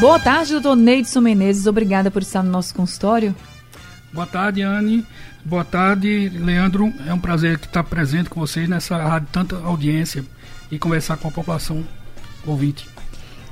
Boa tarde, doutor Neidson Menezes. Obrigada por estar no nosso consultório. Boa tarde, Anne. Boa tarde, Leandro. É um prazer estar presente com vocês nessa rádio, tanta audiência e conversar com a população ouvinte.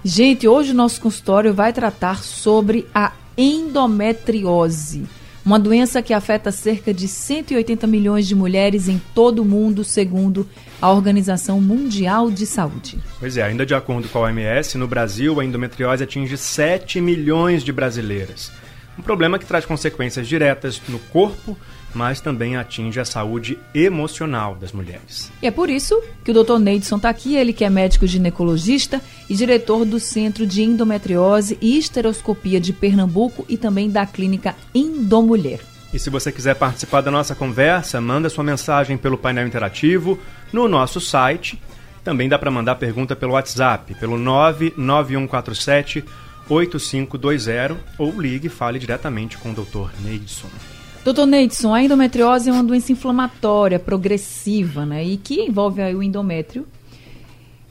Gente, hoje o nosso consultório vai tratar sobre a endometriose, uma doença que afeta cerca de 180 milhões de mulheres em todo o mundo, segundo a Organização Mundial de Saúde. Pois é, ainda de acordo com a OMS, no Brasil a endometriose atinge 7 milhões de brasileiras. Um problema que traz consequências diretas no corpo mas também atinge a saúde emocional das mulheres. E é por isso que o Dr. Neidson está aqui, ele que é médico ginecologista e diretor do Centro de Endometriose e Esteroscopia de Pernambuco e também da clínica Endomulher. E se você quiser participar da nossa conversa, manda sua mensagem pelo painel interativo no nosso site. Também dá para mandar pergunta pelo WhatsApp, pelo 99147 8520 ou ligue e fale diretamente com o Dr. Neidson. Doutor Neidson, a endometriose é uma doença inflamatória, progressiva, né? E que envolve o endométrio,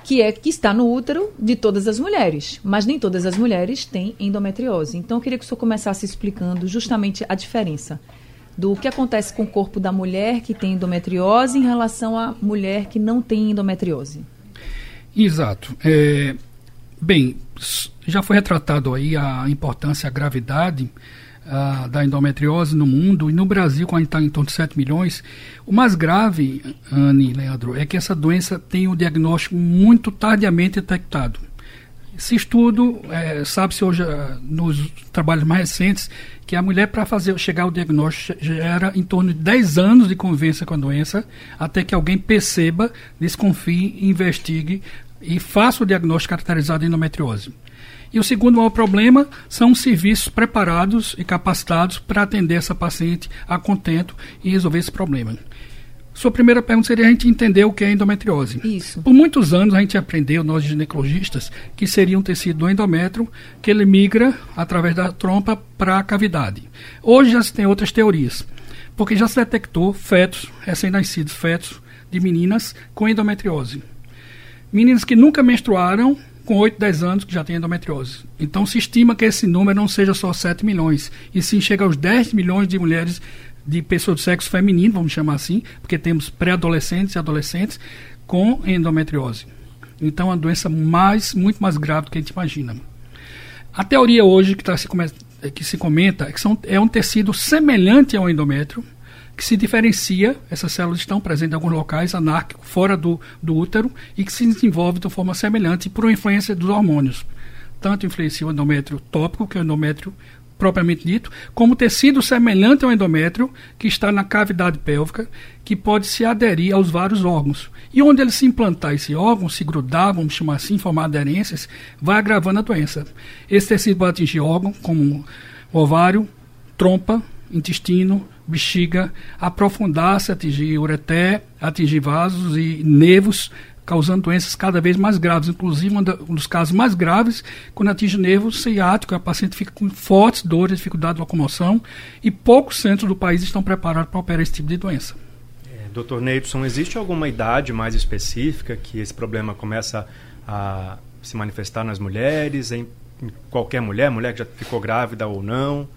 que é que está no útero de todas as mulheres. Mas nem todas as mulheres têm endometriose. Então eu queria que o senhor começasse explicando justamente a diferença do que acontece com o corpo da mulher que tem endometriose em relação à mulher que não tem endometriose. Exato. É, bem, já foi retratado aí a importância, a gravidade da endometriose no mundo e no Brasil, quando está em torno de 7 milhões, o mais grave, Anne Leandro, é que essa doença tem o diagnóstico muito tardiamente detectado. Esse estudo, é, sabe-se hoje, ah, nos trabalhos mais recentes, que a mulher, para fazer chegar ao diagnóstico, gera em torno de 10 anos de convivência com a doença, até que alguém perceba, desconfie, investigue e faça o diagnóstico caracterizado de endometriose. E o segundo maior problema são os serviços preparados e capacitados para atender essa paciente a contento e resolver esse problema. Sua primeira pergunta seria a gente entender o que é endometriose. Isso. Por muitos anos a gente aprendeu, nós ginecologistas, que seria um tecido do endométrio que ele migra através da trompa para a cavidade. Hoje já se tem outras teorias, porque já se detectou fetos, recém-nascidos fetos de meninas com endometriose. Meninas que nunca menstruaram com 8, 10 anos que já tem endometriose. Então se estima que esse número não seja só 7 milhões, e sim chega aos 10 milhões de mulheres de pessoas de sexo feminino, vamos chamar assim, porque temos pré-adolescentes e adolescentes com endometriose. Então é uma doença mais, muito mais grave do que a gente imagina. A teoria hoje que, tá se, que se comenta é que são, é um tecido semelhante ao endométrio, que se diferencia, essas células estão presentes em alguns locais anárquicos, fora do, do útero, e que se desenvolve de forma semelhante por influência dos hormônios. Tanto influencia o endométrio tópico, que é o endométrio propriamente dito, como tecido semelhante ao endométrio, que está na cavidade pélvica, que pode se aderir aos vários órgãos. E onde ele se implantar esse órgão, se grudar, vamos chamar assim, formar aderências, vai agravando a doença. Esse tecido pode atingir órgãos como ovário, trompa, intestino, bexiga, aprofundar-se, atingir ureté, atingir vasos e nervos, causando doenças cada vez mais graves. Inclusive, um, dos casos mais graves, quando atinge o nervo ciático, a paciente fica com fortes dores, dificuldade de locomoção, e poucos centros do país estão preparados para operar esse tipo de doença. É, Dr. Neidson, existe alguma idade mais específica que esse problema começa a se manifestar nas mulheres, em qualquer mulher, mulher que já ficou grávida ou não?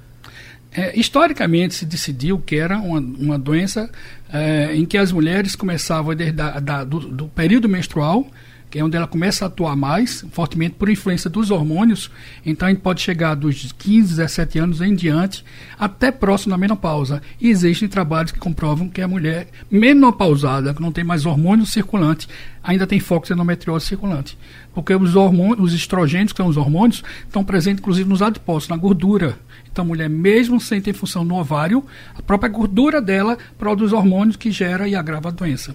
É, historicamente se decidiu que era uma, uma doença é, em que as mulheres começavam desde da, da, do, do, período menstrual, que é onde ela começa a atuar mais fortemente por influência dos hormônios. Então a gente pode chegar dos 15, 17 anos em diante até próximo da menopausa. E existem trabalhos que comprovam que a mulher menopausada, que não tem mais hormônios circulantes, ainda tem foco de endometriose circulante. Porque os hormônios, os estrogênios, que são os hormônios, estão presentes inclusive nos adipócitos, na gordura. Então, a mulher, mesmo sem ter função no ovário, a própria gordura dela produz hormônios que gera e agrava a doença.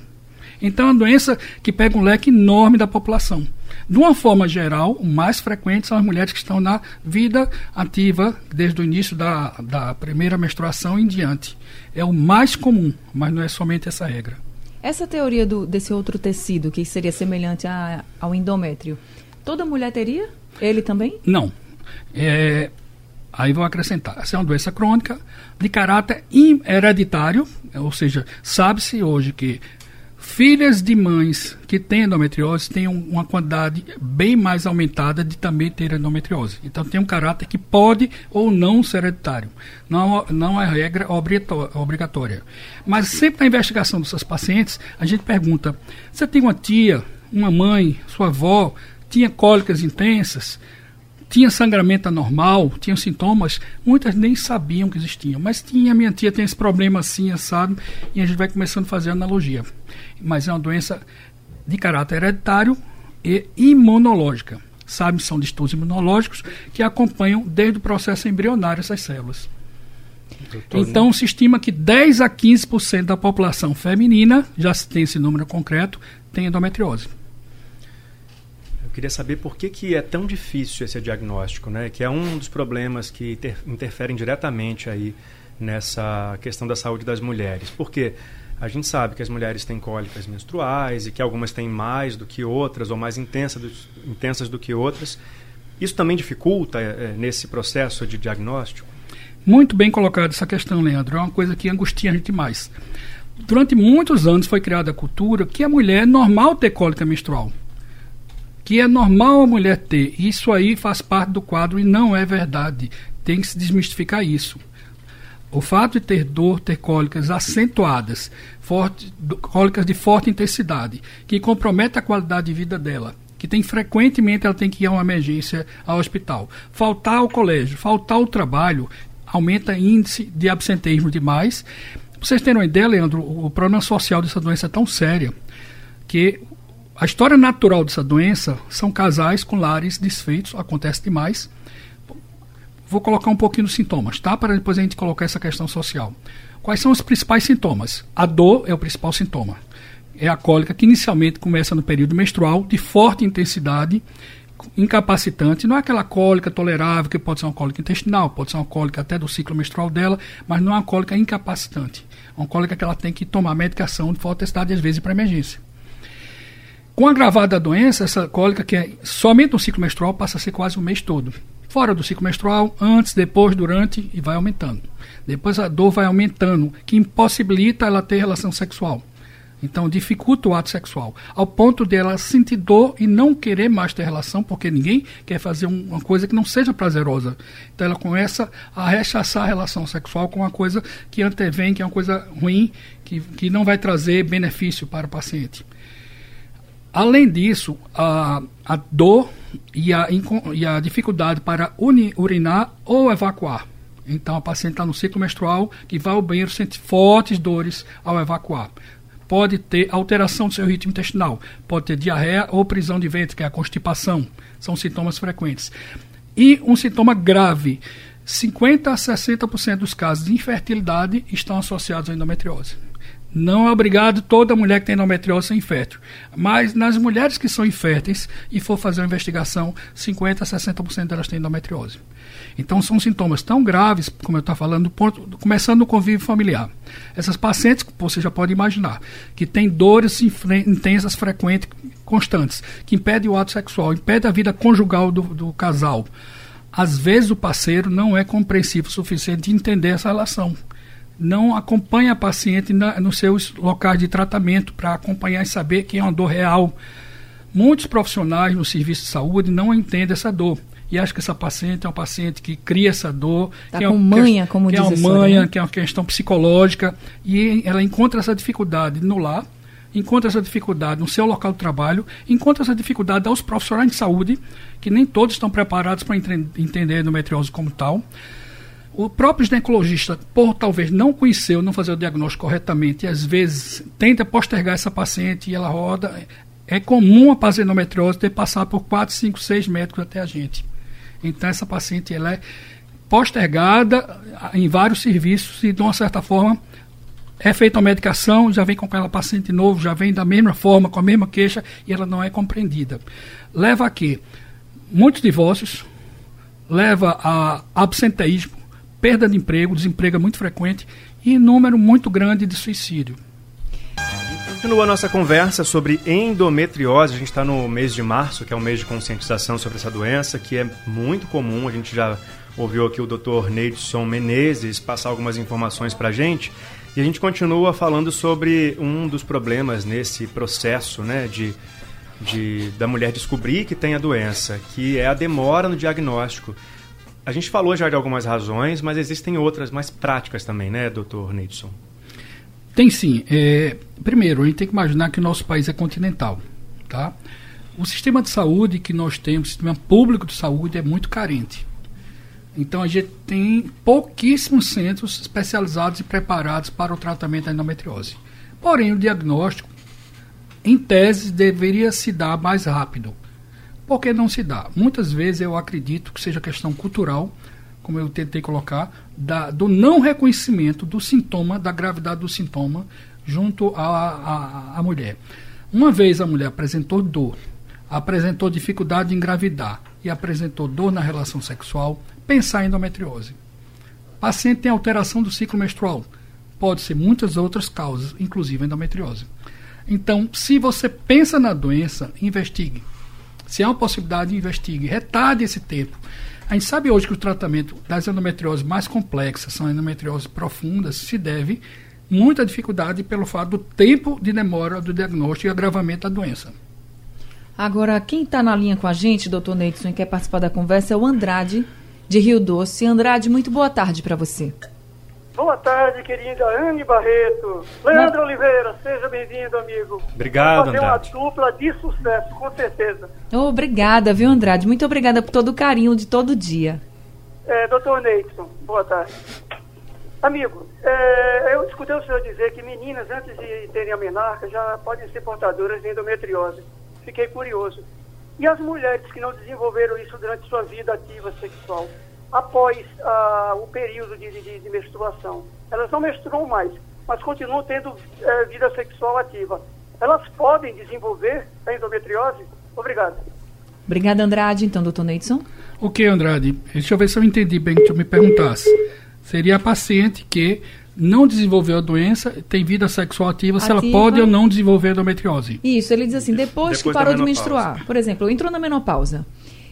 Então, é uma doença que pega um leque enorme da população. De uma forma geral, o mais frequente são as mulheres que estão na vida ativa desde o início da, da primeira menstruação em diante. É o mais comum, mas não é somente essa regra. Essa teoria do, desse outro tecido, que seria semelhante a, ao endométrio, toda mulher teria? Ele também? Não. É, aí vou acrescentar. Essa é uma doença crônica de caráter hereditário, ou seja, sabe-se hoje que Filhas de mães que têm endometriose têm uma quantidade bem mais aumentada de também ter endometriose. Então tem um caráter que pode ou não ser hereditário. Não, não é regra obrigatória. Mas sempre na investigação dessas pacientes, a gente pergunta: você tem uma tia, uma mãe, sua avó, tinha cólicas intensas? Tinha sangramento anormal, tinha sintomas, muitas nem sabiam que existiam. Mas tinha, minha tia tem esse problema assim, assado, e a gente vai começando a fazer analogia. Mas é uma doença de caráter hereditário e imunológica. Sabe, são distúrbios imunológicos que acompanham desde o processo embrionário essas células. Doutor, então, se estima que 10 a 15% da população feminina, já se tem esse número concreto, tem endometriose queria saber por que, que é tão difícil esse diagnóstico, né? Que é um dos problemas que interferem diretamente aí nessa questão da saúde das mulheres. Porque a gente sabe que as mulheres têm cólicas menstruais e que algumas têm mais do que outras ou mais intensa do, intensas do que outras. Isso também dificulta é, nesse processo de diagnóstico? Muito bem colocada essa questão, Leandro. É uma coisa que angustia a gente mais. Durante muitos anos foi criada a cultura que a mulher é normal ter cólica menstrual que é normal a mulher ter. Isso aí faz parte do quadro e não é verdade. Tem que se desmistificar isso. O fato de ter dor, ter cólicas acentuadas, forte, cólicas de forte intensidade, que compromete a qualidade de vida dela, que tem frequentemente ela tem que ir a uma emergência ao hospital, faltar ao colégio, faltar ao trabalho, aumenta índice de absenteísmo demais. Pra vocês terem uma ideia, Leandro, o problema social dessa doença é tão séria que a história natural dessa doença são casais com lares desfeitos, acontece demais. Vou colocar um pouquinho dos sintomas, tá? Para depois a gente colocar essa questão social. Quais são os principais sintomas? A dor é o principal sintoma. É a cólica que inicialmente começa no período menstrual, de forte intensidade, incapacitante. Não é aquela cólica tolerável, que pode ser uma cólica intestinal, pode ser uma cólica até do ciclo menstrual dela, mas não é uma cólica incapacitante. É uma cólica que ela tem que tomar medicação de forte intensidade, às vezes, para emergência. Com a agravada da doença, essa cólica, que é somente no ciclo menstrual, passa a ser quase o mês todo. Fora do ciclo menstrual, antes, depois, durante, e vai aumentando. Depois a dor vai aumentando, que impossibilita ela ter relação sexual. Então dificulta o ato sexual, ao ponto dela sentir dor e não querer mais ter relação, porque ninguém quer fazer um, uma coisa que não seja prazerosa. Então ela começa a rechaçar a relação sexual com uma coisa que antevém, que é uma coisa ruim, que, que não vai trazer benefício para o paciente. Além disso, a, a dor e a, e a dificuldade para urinar ou evacuar. Então, a paciente está no ciclo menstrual que vai ao banheiro sente fortes dores ao evacuar. Pode ter alteração do seu ritmo intestinal, pode ter diarreia ou prisão de ventre, que é a constipação. São sintomas frequentes. E um sintoma grave: 50 a 60% dos casos de infertilidade estão associados à endometriose. Não é obrigado toda mulher que tem endometriose ser infértil. Mas nas mulheres que são inférteis e for fazer uma investigação, 50% a 60% delas têm endometriose. Então são sintomas tão graves, como eu estou falando, ponto, começando no convívio familiar. Essas pacientes, você já pode imaginar, que têm dores intensas, frequentes, constantes, que impedem o ato sexual, impedem a vida conjugal do, do casal. Às vezes o parceiro não é compreensivo o suficiente de entender essa relação não acompanha a paciente na, nos seus locais de tratamento para acompanhar e saber que é uma dor real. Muitos profissionais no serviço de saúde não entendem essa dor. E acho que essa paciente é uma paciente que cria essa dor. Tá que é manha, como que diz é uma manha, né? que é uma questão psicológica. E ela encontra essa dificuldade no lar, encontra essa dificuldade no seu local de trabalho, encontra essa dificuldade aos profissionais de saúde, que nem todos estão preparados para entender endometriose como tal o próprio ginecologista, por talvez não conhecer ou não fazer o diagnóstico corretamente, e às vezes tenta postergar essa paciente e ela roda. É comum a endometriose ter passado por 4, 5, 6 médicos até a gente. Então, essa paciente ela é postergada em vários serviços e, de uma certa forma, é feita uma medicação, já vem com aquela paciente novo, já vem da mesma forma, com a mesma queixa, e ela não é compreendida. Leva a quê? Muitos divórcios, leva a absenteísmo, perda de emprego, desemprego é muito frequente e número muito grande de suicídio. Continua a nossa conversa sobre endometriose. A gente está no mês de março, que é um mês de conscientização sobre essa doença, que é muito comum. A gente já ouviu aqui o Dr. Neidson Menezes passar algumas informações para a gente. E a gente continua falando sobre um dos problemas nesse processo né, de, de, da mulher descobrir que tem a doença, que é a demora no diagnóstico. A gente falou já de algumas razões, mas existem outras mais práticas também, né, doutor Neidson? Tem sim. É, primeiro, a gente tem que imaginar que o nosso país é continental. Tá? O sistema de saúde que nós temos, o sistema público de saúde, é muito carente. Então a gente tem pouquíssimos centros especializados e preparados para o tratamento da endometriose. Porém, o diagnóstico, em tese, deveria se dar mais rápido. Por que não se dá? Muitas vezes eu acredito que seja questão cultural, como eu tentei colocar, da, do não reconhecimento do sintoma, da gravidade do sintoma, junto à mulher. Uma vez a mulher apresentou dor, apresentou dificuldade de engravidar e apresentou dor na relação sexual, pensar em endometriose. Paciente tem alteração do ciclo menstrual. Pode ser muitas outras causas, inclusive endometriose. Então, se você pensa na doença, investigue. Se há uma possibilidade, investigue. Retarde esse tempo. A gente sabe hoje que o tratamento das endometrioses mais complexas, são endometrioses profundas, se deve muita dificuldade pelo fato do tempo de demora do diagnóstico e agravamento da doença. Agora, quem está na linha com a gente, doutor Neidson, e quer participar da conversa é o Andrade, de Rio Doce. Andrade, muito boa tarde para você. Boa tarde, querida Anne Barreto. Leandro Não. Oliveira, seja bem-vindo, amigo. Obrigado, Fazer Andrade. uma dupla de sucesso, com certeza. Oh, obrigada, viu, Andrade? Muito obrigada por todo o carinho de todo dia. É, doutor Neidson, boa tarde. Amigo, é, eu escutei o senhor dizer que meninas, antes de terem a menarca, já podem ser portadoras de endometriose. Fiquei curioso. E as mulheres que não desenvolveram isso durante sua vida ativa sexual? Após uh, o período de, de, de, menstruação. Elas não menstruam mais, mas continuam tendo uh, vida sexual ativa. Elas podem desenvolver a endometriose? Obrigado. Obrigada, Andrade. Então, doutor Neidson. O que, Andrade? Deixa eu ver se eu entendi bem que tu me perguntasse. Seria a paciente que não desenvolveu a doença, tem vida sexual ativa, ativa, se ela pode ou não desenvolver a endometriose. Isso, ele diz assim, depois, depois que parou de menstruar, por exemplo, entrou na menopausa,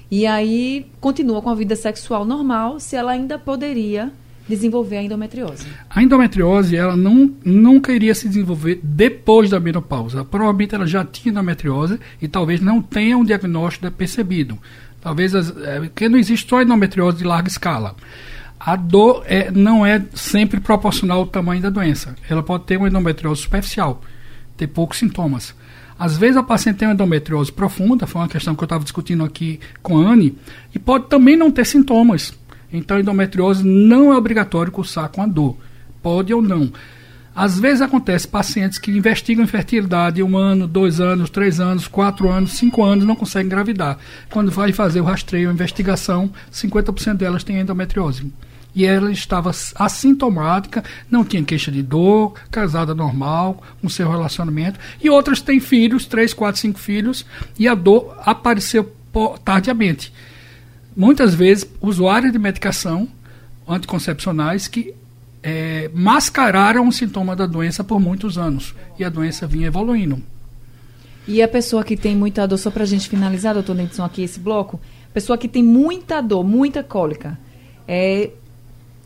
e aí continua com a vida sexual normal, se ela ainda poderia desenvolver a endometriose. A endometriose, ela não, nunca iria se desenvolver depois da menopausa. Provavelmente ela já tinha endometriose e talvez não tenha um diagnóstico percebido. Talvez, as, é, porque não existe só endometriose de larga escala. A dor é, não é sempre proporcional ao tamanho da doença. Ela pode ter uma endometriose superficial, ter poucos sintomas. Às vezes a paciente tem uma endometriose profunda, foi uma questão que eu estava discutindo aqui com a Anne, e pode também não ter sintomas. Então, endometriose não é obrigatório cursar com a dor. Pode ou não. Às vezes acontece pacientes que investigam infertilidade um ano, dois anos, três anos, quatro anos, cinco anos, não conseguem engravidar. Quando vai fazer o rastreio, a investigação, 50% delas têm endometriose e ela estava assintomática, não tinha queixa de dor, casada normal, com seu relacionamento. E outras têm filhos, três, quatro, cinco filhos, e a dor apareceu tardiamente. Muitas vezes, usuários de medicação anticoncepcionais que é, mascararam o sintoma da doença por muitos anos. E a doença vinha evoluindo. E a pessoa que tem muita dor, só para a gente finalizar, doutor Nedson, aqui esse bloco, pessoa que tem muita dor, muita cólica, é,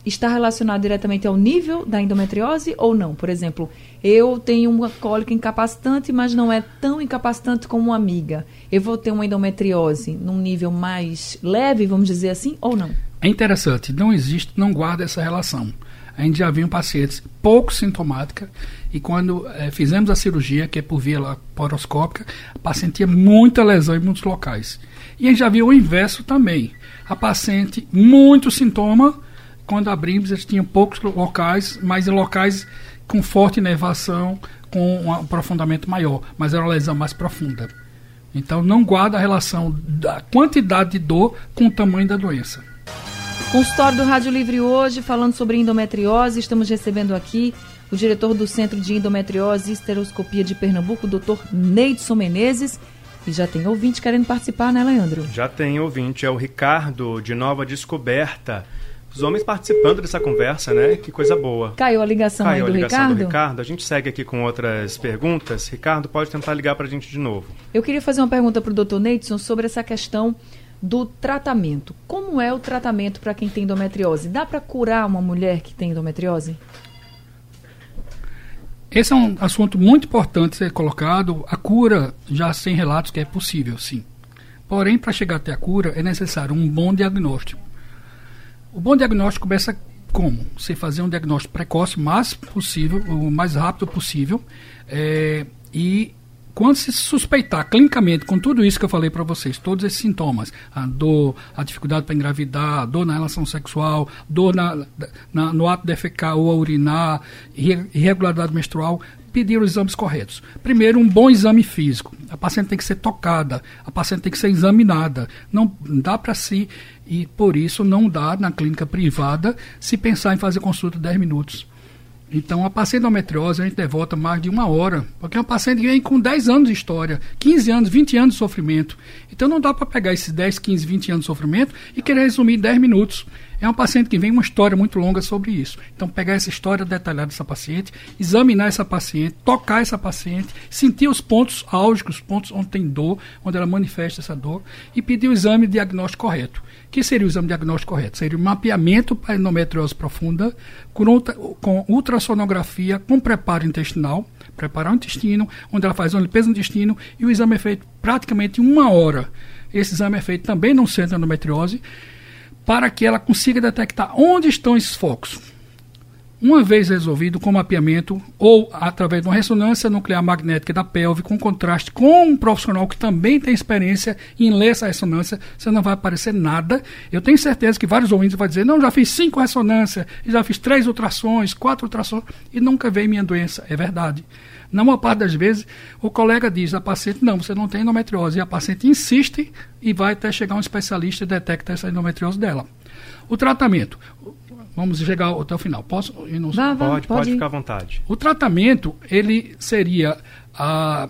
está relacionado diretamente ao nível da endometriose ou não? Por exemplo, eu tenho uma cólica incapacitante, mas não é tão incapacitante como uma amiga. Eu vou ter uma endometriose num nível mais leve, vamos dizer assim, ou não? É interessante, não existe, não guarda essa relação. A gente já viu pacientes pouco sintomática e quando é, fizemos a cirurgia, que é por via laparoscópica, a paciente tinha muita lesão em muitos locais. E a gente já viu o inverso também. A paciente, muito sintoma, quando abrimos, eles tinham poucos locais, mas em locais com forte inervação, com um aprofundamento maior, mas era uma lesão mais profunda. Então, não guarda a relação da quantidade de dor com o tamanho da doença. Consultório do Rádio Livre hoje, falando sobre endometriose, estamos recebendo aqui o diretor do Centro de Endometriose e Esteroscopia de Pernambuco, o doutor Neidson Menezes. E já tem ouvinte querendo participar, né, Leandro? Já tem ouvinte, é o Ricardo, de Nova Descoberta. Os homens participando dessa conversa, né? Que coisa boa. Caiu a ligação Caiu aí do a ligação Ricardo? do Ricardo. A gente segue aqui com outras perguntas. Ricardo, pode tentar ligar para a gente de novo. Eu queria fazer uma pergunta para o doutor Neidson sobre essa questão do tratamento. Como é o tratamento para quem tem endometriose? Dá para curar uma mulher que tem endometriose? Esse é um assunto muito importante ser colocado. A cura já sem relatos que é possível, sim. Porém, para chegar até a cura é necessário um bom diagnóstico. O bom diagnóstico começa como? Você fazer um diagnóstico precoce, mais possível, o mais rápido possível, é, e quando se suspeitar clinicamente com tudo isso que eu falei para vocês, todos esses sintomas, a dor, a dificuldade para engravidar, dor na relação sexual, dor na, na, no ato de defecar ou urinar, irregularidade menstrual, pedir os exames corretos. Primeiro, um bom exame físico. A paciente tem que ser tocada, a paciente tem que ser examinada. Não dá para si, e por isso não dá na clínica privada se pensar em fazer consulta 10 minutos. Então, a paciente endometriose, a gente devota mais de uma hora, porque é uma paciente que vem com 10 anos de história, 15 anos, 20 anos de sofrimento. Então, não dá para pegar esses 10, 15, 20 anos de sofrimento e querer resumir em 10 minutos. É uma paciente que vem uma história muito longa sobre isso. Então, pegar essa história detalhada dessa paciente, examinar essa paciente, tocar essa paciente, sentir os pontos álgicos, os pontos onde tem dor, onde ela manifesta essa dor, e pedir o exame diagnóstico correto. O que seria o exame diagnóstico correto? Seria o mapeamento para endometriose profunda com, ultra, com ultrassonografia com preparo intestinal, preparar o intestino, onde ela faz uma limpeza do intestino, e o exame é feito praticamente uma hora. Esse exame é feito também no centro de endometriose, para que ela consiga detectar onde estão esses focos. Uma vez resolvido com mapeamento ou através de uma ressonância nuclear magnética da pelve com contraste com um profissional que também tem experiência em ler essa ressonância, você não vai aparecer nada. Eu tenho certeza que vários ouvintes vão dizer: não, já fiz cinco ressonâncias, já fiz três ultrassons, quatro ultrassons e nunca veio minha doença. É verdade. Na maior parte das vezes, o colega diz à paciente: não, você não tem endometriose. E a paciente insiste e vai até chegar um especialista e detecta essa endometriose dela. O tratamento. Vamos chegar até o final. Posso? Não... Vá, vá, pode, pode, ficar à vontade. O tratamento, ele seria a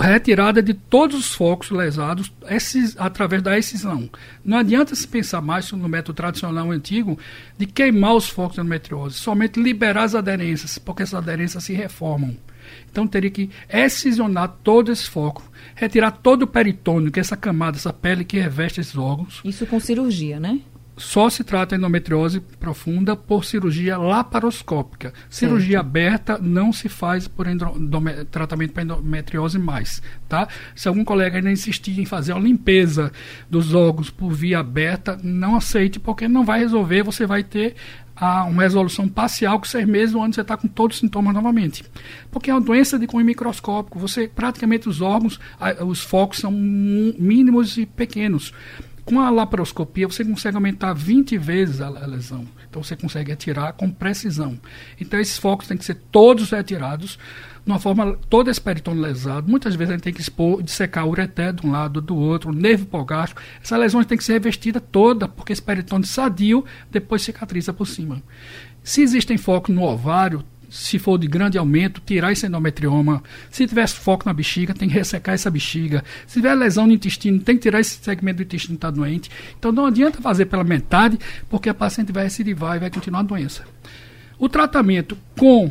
retirada de todos os focos lesados esses, através da excisão. Não adianta se pensar mais no método tradicional antigo de queimar os focos de endometriose, somente liberar as aderências, porque essas aderências se reformam. Então teria que excisionar todo esse foco, retirar todo o peritônio, que é essa camada, essa pele que reveste esses órgãos. Isso com cirurgia, né? só se trata endometriose profunda por cirurgia laparoscópica. Cirurgia certo. aberta não se faz por tratamento para endometriose mais, tá? Se algum colega ainda insistir em fazer a limpeza dos órgãos por via aberta, não aceite, porque não vai resolver, você vai ter a uma resolução parcial com seis meses, onde você está com todos os sintomas novamente. Porque é uma doença de cunho microscópico. Você, praticamente, os órgãos, os focos são mínimos e pequenos. Com a laparoscopia, você consegue aumentar 20 vezes a, lesão. Então, você consegue retirar com precisão. Então, esses focos têm que ser todos retirados de uma forma, todo esse peritônio lesado. Muitas vezes a gente tem que expor, dissecar o ureter de um lado, do outro, o nervo hipogástrico. Essa lesão tem que ser revestida toda, porque esse peritônio sadio depois cicatriza por cima. Se existem focos no ovário, se for de grande aumento, tirar esse endometrioma. Se tiver foco na bexiga, tem que ressecar essa bexiga. Se tiver lesão no intestino, tem que tirar esse segmento do intestino que está doente. Então não adianta fazer pela metade, porque a paciente vai recidivar e vai continuar a doença. O tratamento com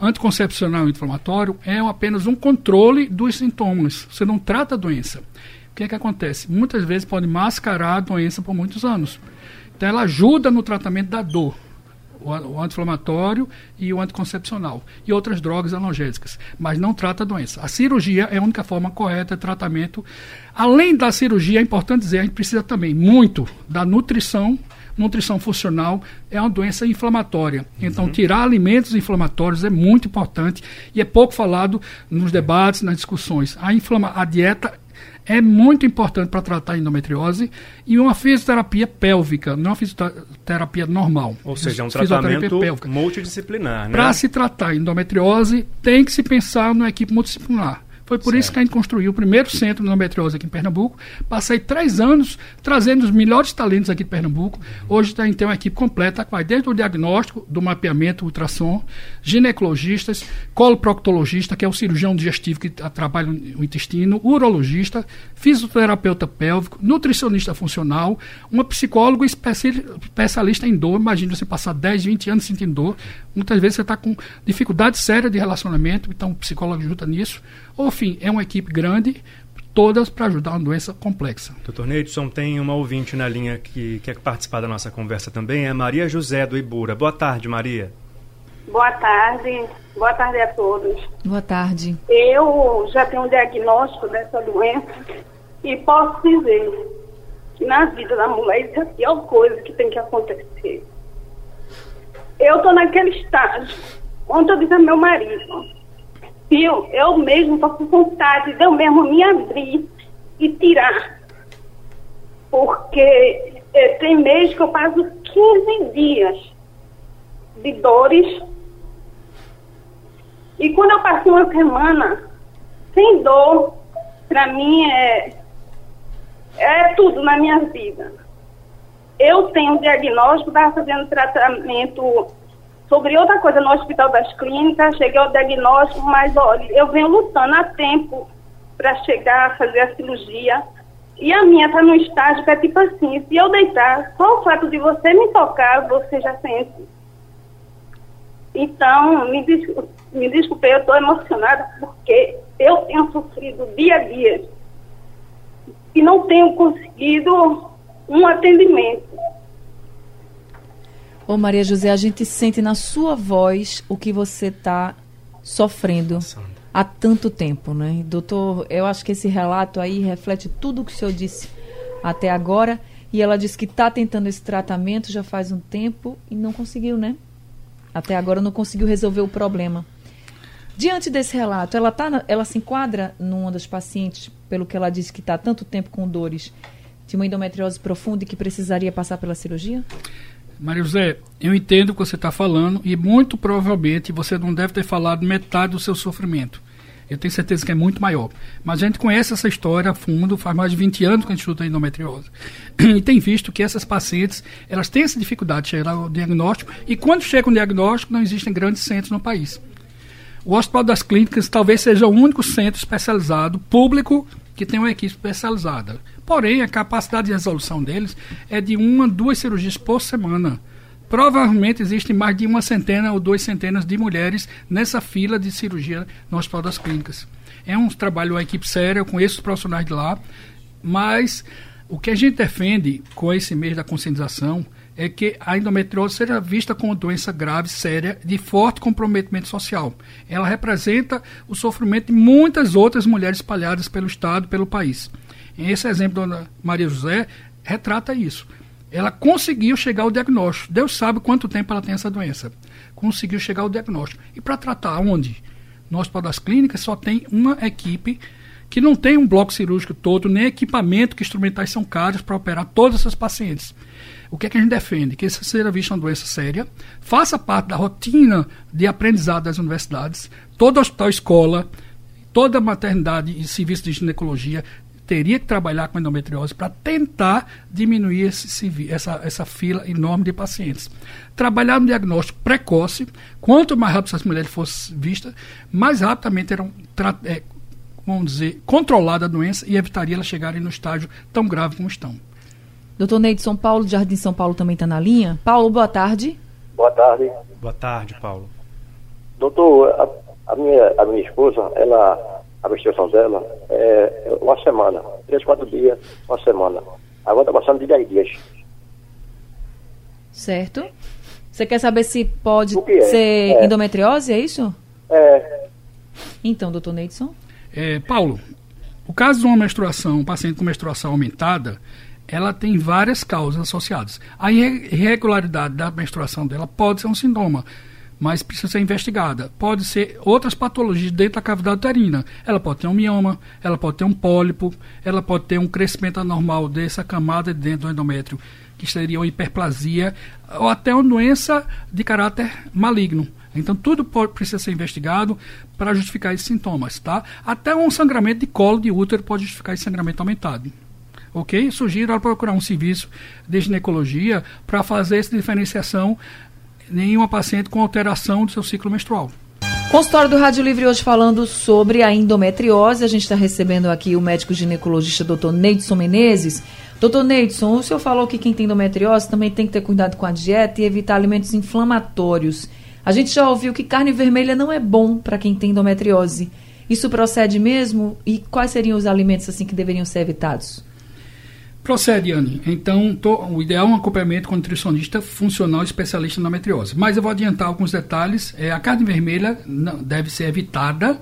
anticoncepcional inflamatório é apenas um controle dos sintomas. Você não trata a doença. O que, é que acontece? Muitas vezes pode mascarar a doença por muitos anos. Então ela ajuda no tratamento da dor o anti-inflamatório e o anticoncepcional, e outras drogas analgésicas, mas não trata a doença. A cirurgia é a única forma correta de tratamento. Além da cirurgia, é importante dizer, a gente precisa também muito da nutrição. Nutrição funcional é uma doença inflamatória. Então, uhum. tirar alimentos inflamatórios é muito importante e é pouco falado nos debates, nas discussões. A, inflama a dieta é muito importante para tratar a endometriose e uma fisioterapia pélvica, não uma fisioterapia normal. Ou seja, é um tratamento multidisciplinar. Né? Para se tratar a endometriose, tem que se pensar numa equipe multidisciplinar. Foi por certo. isso que a gente construiu o primeiro centro de endometriose aqui em Pernambuco. Passei três anos trazendo os melhores talentos aqui de Pernambuco. Hoje a gente tem uma equipe completa, que vai desde o diagnóstico, do mapeamento, ultrassom, ginecologistas, coloproctologista, que é o cirurgião digestivo que trabalha o intestino, urologista, fisioterapeuta pélvico, nutricionista funcional, uma psicóloga especialista em dor. Imagina você passar 10, 20 anos sentindo dor. Muitas vezes você está com dificuldade séria de relacionamento, então o psicólogo ajuda nisso. Ou, enfim, é uma equipe grande, todas para ajudar uma doença complexa. Doutor Neidson, tem uma ouvinte na linha que quer participar da nossa conversa também, é Maria José do Ibura. Boa tarde, Maria. Boa tarde, boa tarde a todos. Boa tarde. Eu já tenho um diagnóstico dessa doença e posso dizer que na vida da mulher isso é a pior coisa que tem que acontecer. Eu estou naquele estágio. Ontem eu disse ao meu marido, viu, eu mesmo estou com vontade de eu mesmo me abrir e tirar. Porque é, tem mês que eu passo 15 dias de dores. E quando eu passo uma semana sem dor, para mim é, é tudo na minha vida. Eu tenho um diagnóstico, estava fazendo tratamento sobre outra coisa no Hospital das Clínicas, cheguei ao diagnóstico, mas olha, eu venho lutando há tempo para chegar a fazer a cirurgia. E a minha está num estágio que é tipo assim, se eu deitar, só o fato de você me tocar, você já sente. Então, me, desculpe, me desculpe, eu estou emocionada porque eu tenho sofrido dia a dia e não tenho conseguido um atendimento. Ô Maria José, a gente sente na sua voz o que você está sofrendo há tanto tempo, né? Doutor, eu acho que esse relato aí reflete tudo o que o senhor disse até agora. E ela disse que está tentando esse tratamento já faz um tempo e não conseguiu, né? Até agora não conseguiu resolver o problema. Diante desse relato, ela, tá, ela se enquadra numa das pacientes, pelo que ela disse que está tanto tempo com dores, de uma endometriose profunda e que precisaria passar pela cirurgia? Maria José, eu entendo o que você está falando e muito provavelmente você não deve ter falado metade do seu sofrimento. Eu tenho certeza que é muito maior. Mas a gente conhece essa história a fundo, faz mais de 20 anos que a gente estuda endometriose. E tem visto que essas pacientes, elas têm essa dificuldade de chegar ao diagnóstico e quando chega o diagnóstico não existem grandes centros no país. O Hospital das Clínicas talvez seja o único centro especializado público que tem uma equipe especializada. Porém, a capacidade de resolução deles é de uma, duas cirurgias por semana. Provavelmente existem mais de uma centena ou duas centenas de mulheres nessa fila de cirurgia no Hospital das Clínicas. É um trabalho, uma equipe séria, eu conheço os profissionais de lá, mas o que a gente defende com esse mês da conscientização é que a endometriose seja vista como doença grave, séria, de forte comprometimento social. Ela representa o sofrimento de muitas outras mulheres espalhadas pelo Estado, pelo país. Esse exemplo da Maria José retrata isso. Ela conseguiu chegar ao diagnóstico. Deus sabe quanto tempo ela tem essa doença. Conseguiu chegar ao diagnóstico. E para tratar onde? No Hospital das Clínicas só tem uma equipe que não tem um bloco cirúrgico todo, nem equipamento, que instrumentais são caros para operar todas essas pacientes. O que, é que a gente defende? Que essa seja vista uma doença séria, faça parte da rotina de aprendizado das universidades, todo hospital escola, toda maternidade e serviço de ginecologia teria que trabalhar com endometriose para tentar diminuir esse, essa, essa fila enorme de pacientes. Trabalhar no diagnóstico precoce, quanto mais rápido essas mulheres fossem vistas, mais rapidamente eram, é, vamos dizer, controlada a doença e evitaria elas chegarem no estágio tão grave como estão. Doutor Neide São Paulo, Jardim São Paulo também está na linha. Paulo, boa tarde. Boa tarde. Boa tarde, Paulo. Doutor, a, a minha, a minha esposa, ela a menstruação dela é uma semana, três, quatro dias, uma semana. Agora está passando de dez dias. Certo. Você quer saber se pode é? ser é. endometriose, é isso? É. Então, doutor Neidson? É, Paulo, o caso de uma menstruação, um paciente com menstruação aumentada, ela tem várias causas associadas. A irregularidade da menstruação dela pode ser um sintoma mas precisa ser investigada. Pode ser outras patologias dentro da cavidade uterina. Ela pode ter um mioma, ela pode ter um pólipo, ela pode ter um crescimento anormal dessa camada dentro do endométrio, que seria uma hiperplasia, ou até uma doença de caráter maligno. Então tudo pode, precisa ser investigado para justificar esses sintomas, tá? Até um sangramento de colo de útero pode justificar esse sangramento aumentado. Ok? Sugiro ela procurar um serviço de ginecologia para fazer essa diferenciação em uma paciente com alteração do seu ciclo menstrual. Consultório do Rádio Livre hoje falando sobre a endometriose. A gente está recebendo aqui o médico ginecologista Dr. Neidson Menezes. Doutor Neidson, o senhor falou que quem tem endometriose também tem que ter cuidado com a dieta e evitar alimentos inflamatórios. A gente já ouviu que carne vermelha não é bom para quem tem endometriose. Isso procede mesmo? E quais seriam os alimentos assim que deveriam ser evitados? Procede, Anne. Então, tô, o ideal é um acompanhamento com nutricionista funcional especialista na endometriose. Mas eu vou adiantar alguns detalhes. É, a carne vermelha não, deve ser evitada.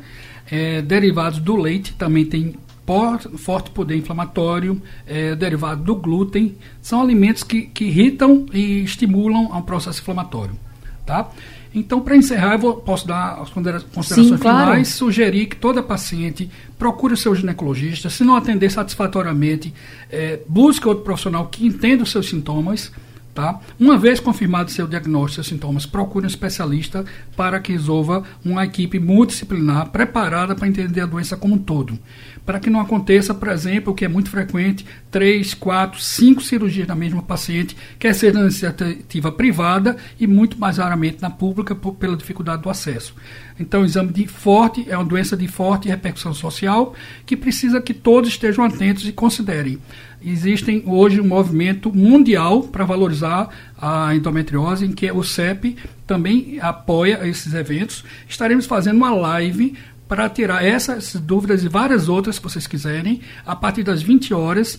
É, derivados do leite também tem por, forte poder inflamatório, é, derivado do glúten. São alimentos que, que irritam e estimulam o processo inflamatório. Tá? Então, para encerrar, eu vou, posso dar as considerações Sim, claro. finais, sugerir que toda paciente procure o seu ginecologista, se não atender satisfatoriamente, é, busque outro profissional que entenda os seus sintomas, Tá? Uma vez confirmado seu diagnóstico e sintomas, procure um especialista para que resolva uma equipe multidisciplinar preparada para entender a doença como um todo para que não aconteça, por exemplo, o que é muito frequente, três, quatro, cinco cirurgias na mesma paciente, quer seja na iniciativa privada e muito mais raramente na pública por, pela dificuldade do acesso. Então, o exame de forte é uma doença de forte repercussão social que precisa que todos estejam atentos e considerem. Existem hoje um movimento mundial para valorizar a endometriose, em que o CEP também apoia esses eventos. Estaremos fazendo uma live para tirar essas dúvidas e várias outras que vocês quiserem, a partir das 20 horas,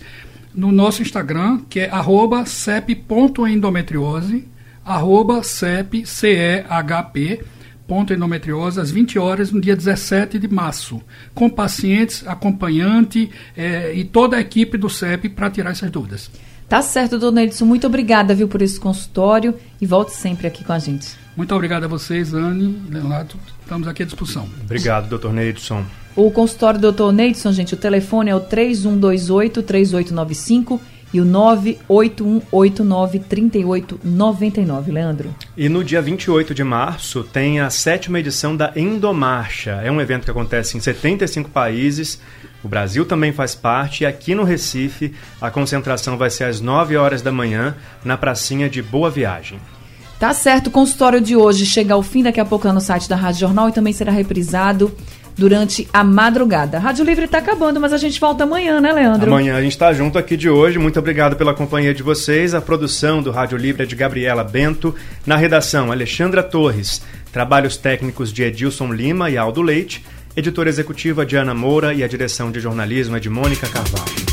no nosso Instagram, que é arroba cep.endometriose, arroba cep, C-E-H-P, ponto endometriose, às 20 horas, no dia 17 de março, com pacientes, acompanhante eh, e toda a equipe do CEP para tirar essas dúvidas. Tá certo, dona Edson. Muito obrigada, viu, por esse consultório e volte sempre aqui com a gente. Muito obrigado a vocês, Anne, Leonardo. Estamos aqui à disposição. Obrigado, doutor Neidson. O consultório do doutor Neidson, gente, o telefone é o 3128-3895 e o 981893899, Leandro. E no dia 28 de março tem a sétima edição da Endomarcha. É um evento que acontece em 75 países o Brasil também faz parte e aqui no Recife a concentração vai ser às 9 horas da manhã na pracinha de Boa Viagem. Tá certo, o consultório de hoje chega ao fim daqui a pouco no site da Rádio Jornal e também será reprisado durante a madrugada. Rádio Livre está acabando, mas a gente volta amanhã, né, Leandro? Amanhã a gente está junto aqui de hoje. Muito obrigado pela companhia de vocês. A produção do Rádio Livre é de Gabriela Bento. Na redação, Alexandra Torres. Trabalhos técnicos de Edilson Lima e Aldo Leite. Editora executiva Diana Moura e a direção de jornalismo é de Mônica Carvalho.